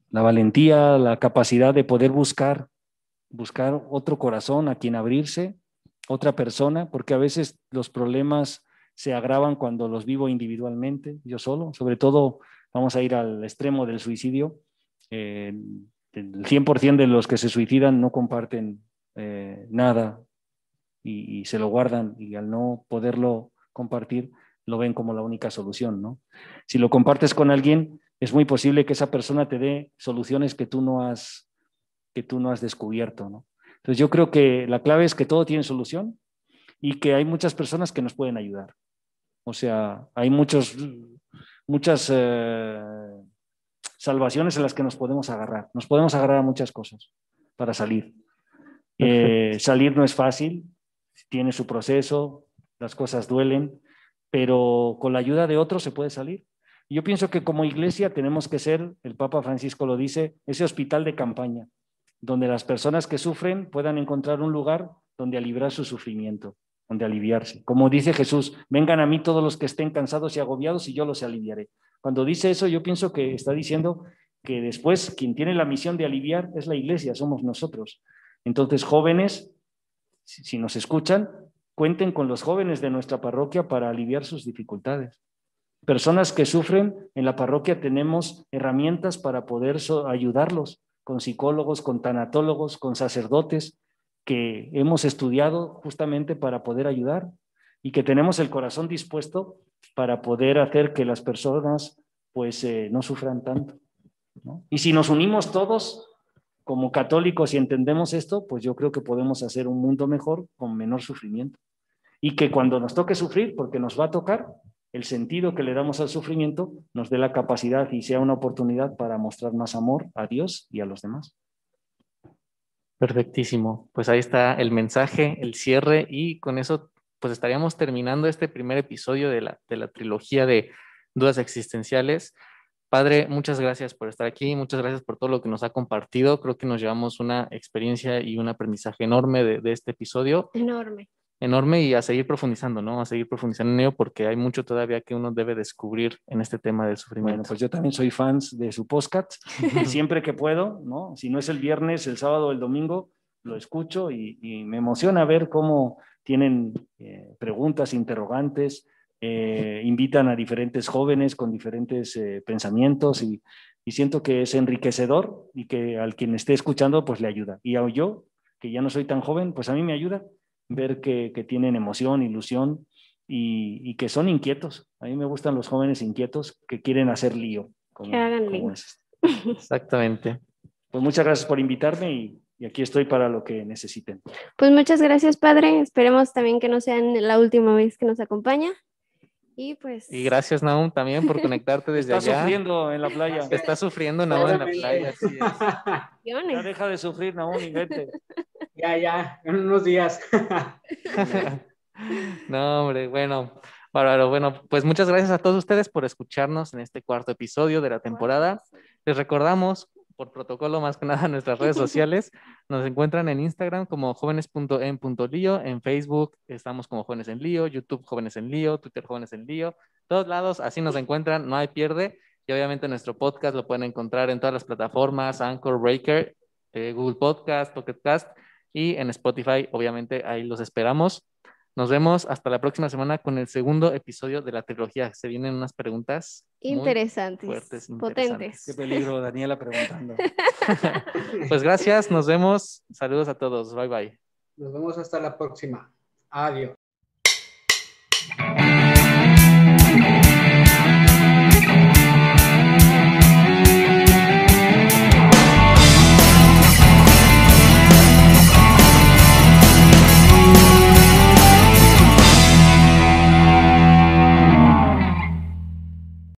Speaker 4: la, valentía, la capacidad de poder buscar, buscar otro corazón a quien abrirse, otra persona, porque a veces los problemas se agravan cuando los vivo individualmente, yo solo, sobre todo vamos a ir al extremo del suicidio. Eh, el 100% de los que se suicidan no comparten eh, nada y, se lo guardan y al no poderlo compartir lo ven como la única solución. ¿no? Si lo compartes con alguien, es muy posible que esa persona te dé soluciones que tú no has, que tú no has descubierto. ¿no? Entonces yo creo que la clave es que todo tiene solución y que hay muchas personas que nos pueden ayudar. O sea, hay muchos, muchas eh, salvaciones en las que nos podemos agarrar. Nos podemos agarrar a muchas cosas para salir. Eh, salir no es fácil, tiene su proceso, las cosas duelen, pero con la ayuda de otros se puede salir. Yo pienso que como iglesia tenemos que ser, el Papa Francisco lo dice, ese hospital de campaña, donde las personas que sufren puedan encontrar un lugar donde aliviar su sufrimiento, donde aliviarse. Como dice Jesús, vengan a mí todos los que estén cansados y agobiados y yo los aliviaré. Cuando dice eso, yo pienso que está diciendo que después quien tiene la misión de aliviar es la iglesia, somos nosotros. Entonces, jóvenes, si nos escuchan, cuenten con los jóvenes de nuestra parroquia para aliviar sus dificultades. Personas que sufren, en la parroquia tenemos herramientas para poder ayudarlos, con psicólogos, con tanatólogos, con sacerdotes, que hemos estudiado justamente para poder ayudar y que tenemos el corazón dispuesto para poder hacer que las personas pues eh, no sufran tanto. Y si nos unimos todos como católicos y entendemos esto, pues yo creo que podemos hacer un mundo mejor con menor sufrimiento. Y que cuando nos toque sufrir, porque nos va a tocar, el sentido que le damos al sufrimiento nos dé la capacidad y sea una oportunidad para mostrar más amor a Dios y a los demás.
Speaker 3: Perfectísimo. Pues ahí está el mensaje, el cierre y con eso pues estaríamos terminando este primer episodio de la, de la trilogía de dudas existenciales. Padre, muchas gracias por estar aquí, muchas gracias por todo lo que nos ha compartido. Creo que nos llevamos una experiencia y un aprendizaje enorme de, de este episodio.
Speaker 2: Enorme.
Speaker 3: Enorme y a seguir profundizando, ¿no? A seguir profundizando en ello porque hay mucho todavía que uno debe descubrir en este tema del sufrimiento.
Speaker 4: Bueno, pues yo también soy fan de su podcast. [laughs] Siempre que puedo, ¿no? Si no es el viernes, el sábado o el domingo, lo escucho y, y me emociona ver cómo tienen eh, preguntas, interrogantes, eh, invitan a diferentes jóvenes con diferentes eh, pensamientos y, siento que es enriquecedor y que al quien esté escuchando pues le ayuda. Y a yo, que ya no soy tan joven, pues a mí me ayuda ver que, tienen emoción, ilusión y, que son inquietos. A mí me gustan los jóvenes inquietos que quieren hacer lío.
Speaker 2: que hagan lío.
Speaker 3: Exactamente.
Speaker 4: Pues muchas gracias por invitarme y y aquí estoy para lo que necesiten.
Speaker 2: Pues muchas gracias, padre. Esperemos también que no sea la última vez que nos acompaña. Y pues.
Speaker 3: Y gracias, Naum, también por conectarte desde allá.
Speaker 4: Está sufriendo en la playa.
Speaker 3: Está sufriendo, Naum, en la playa.
Speaker 4: Ya deja de sufrir, Naum, y vete.
Speaker 1: Ya, ya, en unos días. [laughs]
Speaker 3: no, hombre, bueno. Bárbaro, bueno, pues muchas gracias a todos ustedes por escucharnos en este cuarto episodio de la temporada. Les recordamos por protocolo más que nada [laughs] nuestras redes sociales. Nos encuentran en Instagram como jóvenes.en.lío, en Facebook estamos como Jóvenes en Lío, YouTube Jóvenes en Lío, Twitter Jóvenes en Lío, todos lados, así nos encuentran, no hay pierde. Y obviamente nuestro podcast lo pueden encontrar en todas las plataformas, Anchor, Breaker, eh, Google Podcast, Pocket Cast y en Spotify, obviamente ahí los esperamos. Nos vemos hasta la próxima semana con el segundo episodio de la trilogía. Se vienen unas preguntas
Speaker 2: interesantes, fuertes, potentes.
Speaker 4: Qué peligro, Daniela preguntando. [laughs]
Speaker 3: pues gracias, nos vemos. Saludos a todos. Bye bye.
Speaker 1: Nos vemos hasta la próxima. Adiós.